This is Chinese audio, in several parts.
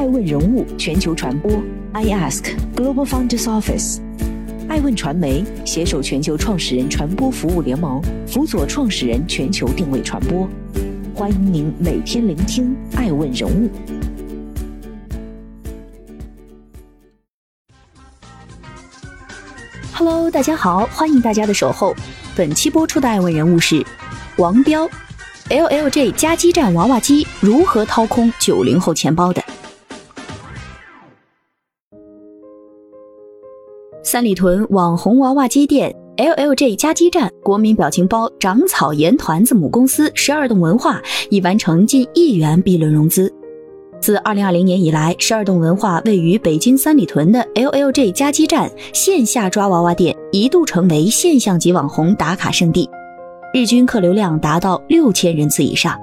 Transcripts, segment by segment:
爱问人物全球传播，I Ask Global Founders Office，爱问传媒携手全球创始人传播服务联盟，辅佐创始人全球定位传播。欢迎您每天聆听爱问人物。Hello，大家好，欢迎大家的守候。本期播出的爱问人物是王彪，LLJ 加基站娃娃机如何掏空九零后钱包的？三里屯网红娃娃机店 LLJ 加基站国民表情包长草盐团子母公司十二栋文化已完成近亿元 B 轮融资。自二零二零年以来，十二栋文化位于北京三里屯的 LLJ 加基站线下抓娃娃店一度成为现象级网红打卡圣地，日均客流量达到六千人次以上。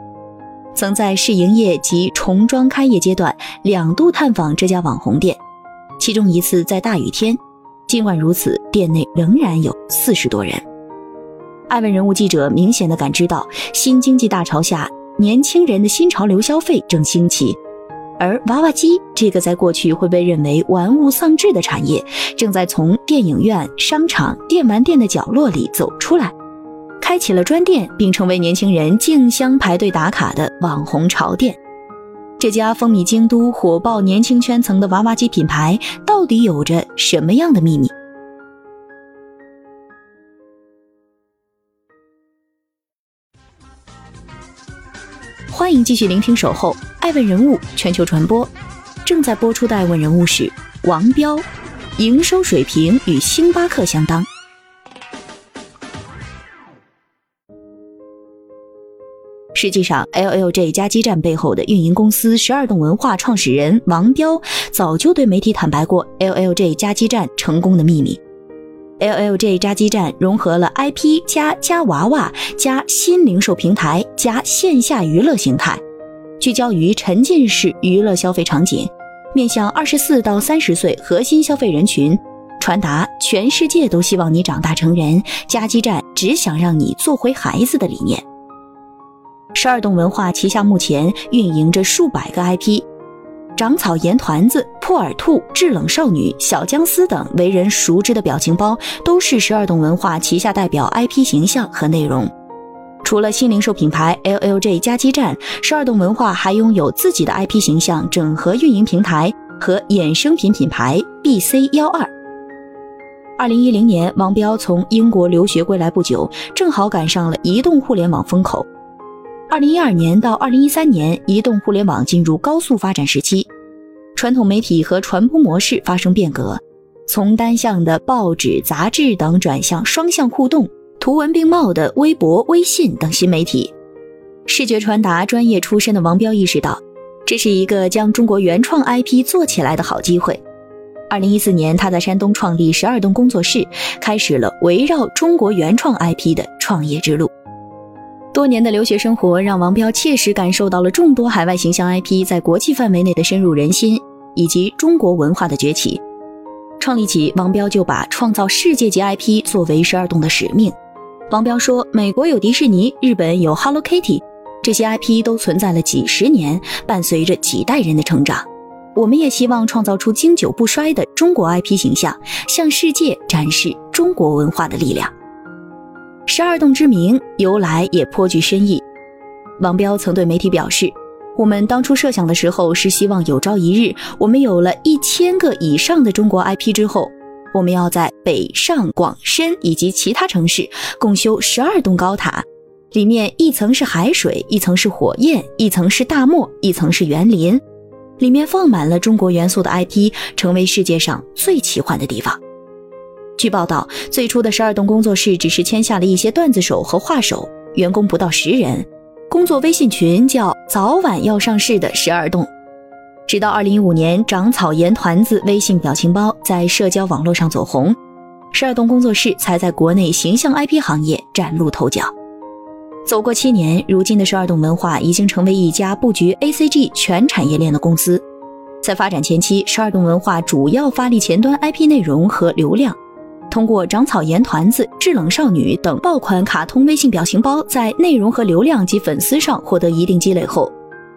曾在试营业及重装开业阶段两度探访这家网红店，其中一次在大雨天。尽管如此，店内仍然有四十多人。爱问人物记者明显的感知到，新经济大潮下，年轻人的新潮流消费正兴起。而娃娃机这个在过去会被认为玩物丧志的产业，正在从电影院、商场、电玩店的角落里走出来，开启了专店，并成为年轻人竞相排队打卡的网红潮店。这家风靡京都、火爆年轻圈层的娃娃机品牌，到底有着什么样的秘密？欢迎继续聆听《守候》。爱问人物全球传播，正在播出的爱问人物是王彪，营收水平与星巴克相当。实际上，LLJ 加基站背后的运营公司十二栋文化创始人王彪早就对媒体坦白过 LLJ 加基站成功的秘密。LLJ 加基站融合了 IP 加加娃娃加新零售平台加线下娱乐形态。聚焦于沉浸式娱乐消费场景，面向二十四到三十岁核心消费人群，传达全世界都希望你长大成人，加基站只想让你做回孩子的理念。十二栋文化旗下目前运营着数百个 IP，长草盐团子、破耳兔、制冷少女、小姜丝等为人熟知的表情包，都是十二栋文化旗下代表 IP 形象和内容。除了新零售品牌 LLJ 加基站，十二栋文化还拥有自己的 IP 形象整合运营平台和衍生品品牌 BC 幺二。二零一零年，王彪从英国留学归来不久，正好赶上了移动互联网风口。二零一二年到二零一三年，移动互联网进入高速发展时期，传统媒体和传播模式发生变革，从单向的报纸、杂志等转向双向互动。图文并茂的微博、微信等新媒体，视觉传达专业出身的王彪意识到，这是一个将中国原创 IP 做起来的好机会。二零一四年，他在山东创立十二栋工作室，开始了围绕中国原创 IP 的创业之路。多年的留学生活让王彪切实感受到了众多海外形象 IP 在国际范围内的深入人心，以及中国文化的崛起。创立起，王彪就把创造世界级 IP 作为十二栋的使命。王彪说：“美国有迪士尼，日本有 Hello Kitty，这些 IP 都存在了几十年，伴随着几代人的成长。我们也希望创造出经久不衰的中国 IP 形象，向世界展示中国文化的力量。”十二栋之名由来也颇具深意。王彪曾对媒体表示：“我们当初设想的时候，是希望有朝一日，我们有了一千个以上的中国 IP 之后。”我们要在北上广深以及其他城市共修十二栋高塔，里面一层是海水，一层是火焰，一层是大漠，一层是园林，里面放满了中国元素的 IP，成为世界上最奇幻的地方。据报道，最初的十二栋工作室只是签下了一些段子手和画手，员工不到十人，工作微信群叫“早晚要上市的十二栋”。直到二零一五年，长草盐团子微信表情包在社交网络上走红，十二栋工作室才在国内形象 IP 行业崭露头角。走过七年，如今的十二栋文化已经成为一家布局 ACG 全产业链的公司。在发展前期，十二栋文化主要发力前端 IP 内容和流量，通过长草盐团子、制冷少女等爆款卡通微信表情包，在内容和流量及粉丝上获得一定积累后。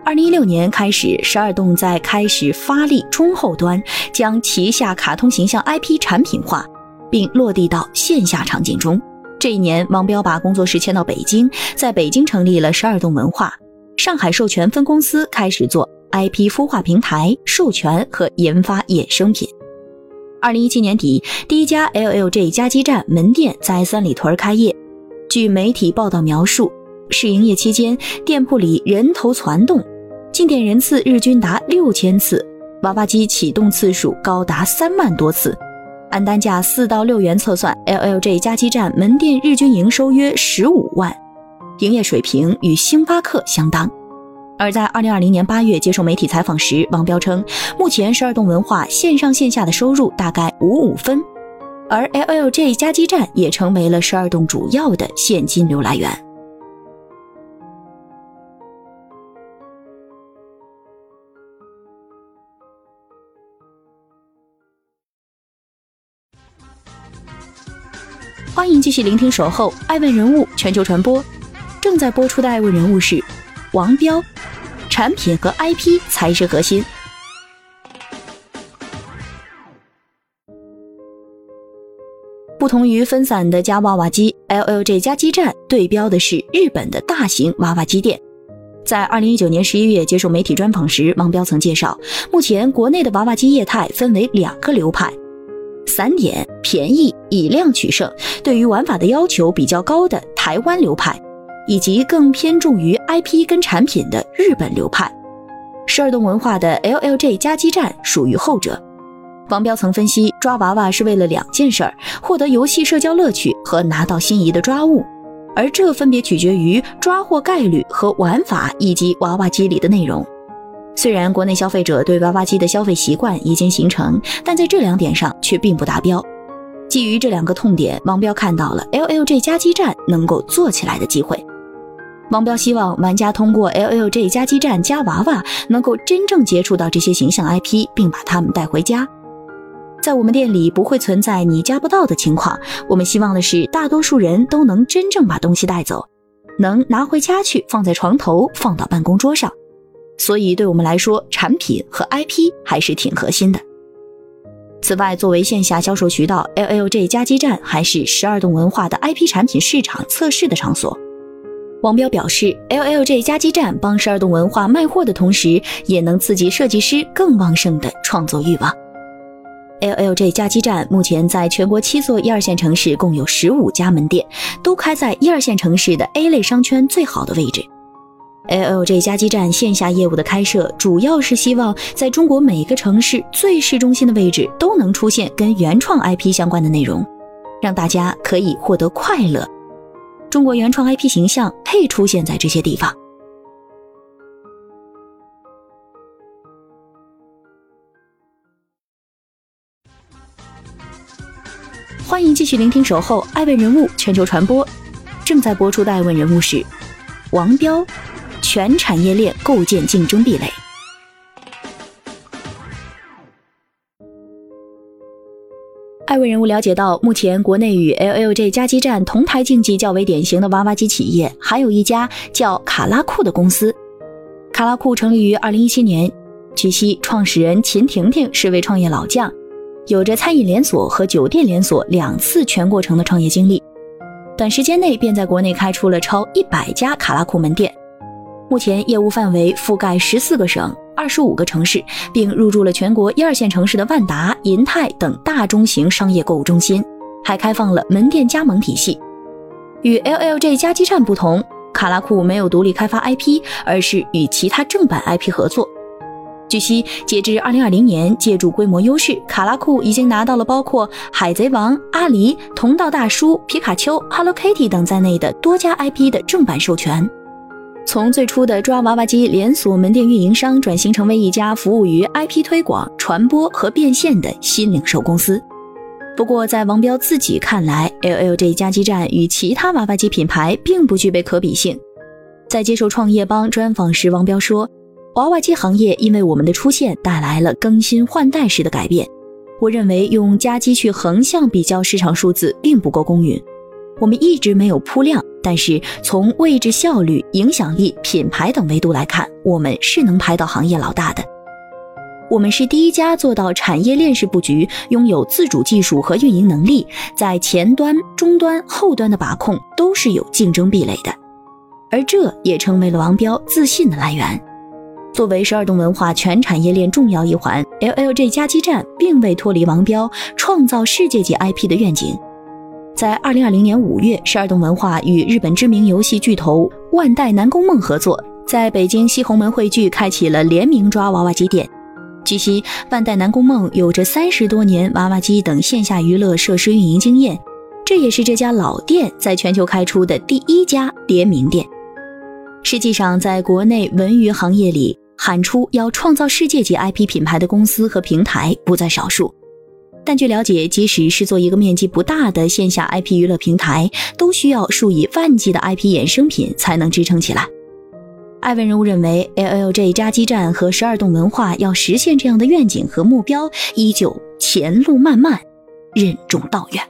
二零一六年开始，十二栋在开始发力中后端，将旗下卡通形象 IP 产品化，并落地到线下场景中。这一年，王彪把工作室迁到北京，在北京成立了十二栋文化上海授权分公司，开始做 IP 孵化平台、授权和研发衍生品。二零一七年底，第一家 LLJ 加基站门店在三里屯开业。据媒体报道描述，试营业期间，店铺里人头攒动，进店人次日均达六千次，娃娃机启动次数高达三万多次。按单价四到六元测算，LLJ 加基站门店日均营收约十五万，营业水平与星巴克相当。而在二零二零年八月接受媒体采访时，王彪称，目前十二栋文化线上线下的收入大概五五分，而 LLJ 加基站也成为了十二栋主要的现金流来源。欢迎继续聆听《守候爱问人物全球传播》，正在播出的爱问人物是王彪。产品和 IP 才是核心。不同于分散的夹娃娃机，LLJ 加基站对标的是日本的大型娃娃机店。在二零一九年十一月接受媒体专访时，王彪曾介绍，目前国内的娃娃机业态分为两个流派：散点、便宜、以量取胜，对于玩法的要求比较高的台湾流派。以及更偏重于 IP 跟产品的日本流派，十二栋文化的 LLJ 加基站属于后者。王彪曾分析，抓娃娃是为了两件事儿：获得游戏社交乐趣和拿到心仪的抓物，而这分别取决于抓获概率和玩法以及娃娃机里的内容。虽然国内消费者对娃娃机的消费习惯已经形成，但在这两点上却并不达标。基于这两个痛点，王彪看到了 LLJ 加基站能够做起来的机会。王彪希望玩家通过 LLJ 加基站加娃娃，能够真正接触到这些形象 IP，并把它们带回家。在我们店里不会存在你加不到的情况。我们希望的是，大多数人都能真正把东西带走，能拿回家去，放在床头，放到办公桌上。所以，对我们来说，产品和 IP 还是挺核心的。此外，作为线下销售渠道，LLJ 加基站还是十二栋文化的 IP 产品市场测试的场所。王彪表示，LLJ 加基站帮十二栋文化卖货的同时，也能刺激设计师更旺盛的创作欲望。LLJ 加基站目前在全国七座一二线城市共有十五家门店，都开在一二线城市的 A 类商圈最好的位置。LLJ 加基站线下业务的开设，主要是希望在中国每个城市最市中心的位置都能出现跟原创 IP 相关的内容，让大家可以获得快乐。中国原创 IP 形象配出现在这些地方。欢迎继续聆听《守候爱问人物全球传播》，正在播出的爱问人物是王彪，全产业链构建竞争壁垒。艾问人物了解到，目前国内与 LLJ 加基站同台竞技较为典型的娃娃机企业，还有一家叫卡拉库的公司。卡拉库成立于2017年，据悉创始人秦婷婷是位创业老将，有着餐饮连锁和酒店连锁两次全过程的创业经历，短时间内便在国内开出了超一百家卡拉库门店，目前业务范围覆盖十四个省。二十五个城市，并入驻了全国一二线城市的万达、银泰等大中型商业购物中心，还开放了门店加盟体系。与 LLJ 加基站不同，卡拉库没有独立开发 IP，而是与其他正版 IP 合作。据悉，截至二零二零年，借助规模优势，卡拉库已经拿到了包括《海贼王》、阿狸、同道大叔、皮卡丘、Hello Kitty 等在内的多家 IP 的正版授权。从最初的抓娃娃机连锁门店运营商，转型成为一家服务于 IP 推广、传播和变现的新零售公司。不过，在王彪自己看来，LLJ 加基站与其他娃娃机品牌并不具备可比性。在接受创业邦专访时，王彪说：“娃娃机行业因为我们的出现带来了更新换代式的改变。我认为用加机去横向比较市场数字并不够公允。我们一直没有铺量。”但是从位置、效率、影响力、品牌等维度来看，我们是能排到行业老大的。我们是第一家做到产业链式布局，拥有自主技术和运营能力，在前端、终端、后端的把控都是有竞争壁垒的，而这也成为了王彪自信的来源。作为十二栋文化全产业链重要一环，LLG 加基站并未脱离王彪创造世界级 IP 的愿景。在二零二零年五月，十二栋文化与日本知名游戏巨头万代南宫梦合作，在北京西红门汇聚开启了联名抓娃娃机店。据悉，万代南宫梦有着三十多年娃娃机等线下娱乐设施运营经验，这也是这家老店在全球开出的第一家联名店。实际上，在国内文娱行业里，喊出要创造世界级 IP 品牌的公司和平台不在少数。但据了解，即使是做一个面积不大的线下 IP 娱乐平台，都需要数以万计的 IP 衍生品才能支撑起来。艾文人物认为，LLJ 扎基站和十二栋文化要实现这样的愿景和目标，依旧前路漫漫，任重道远。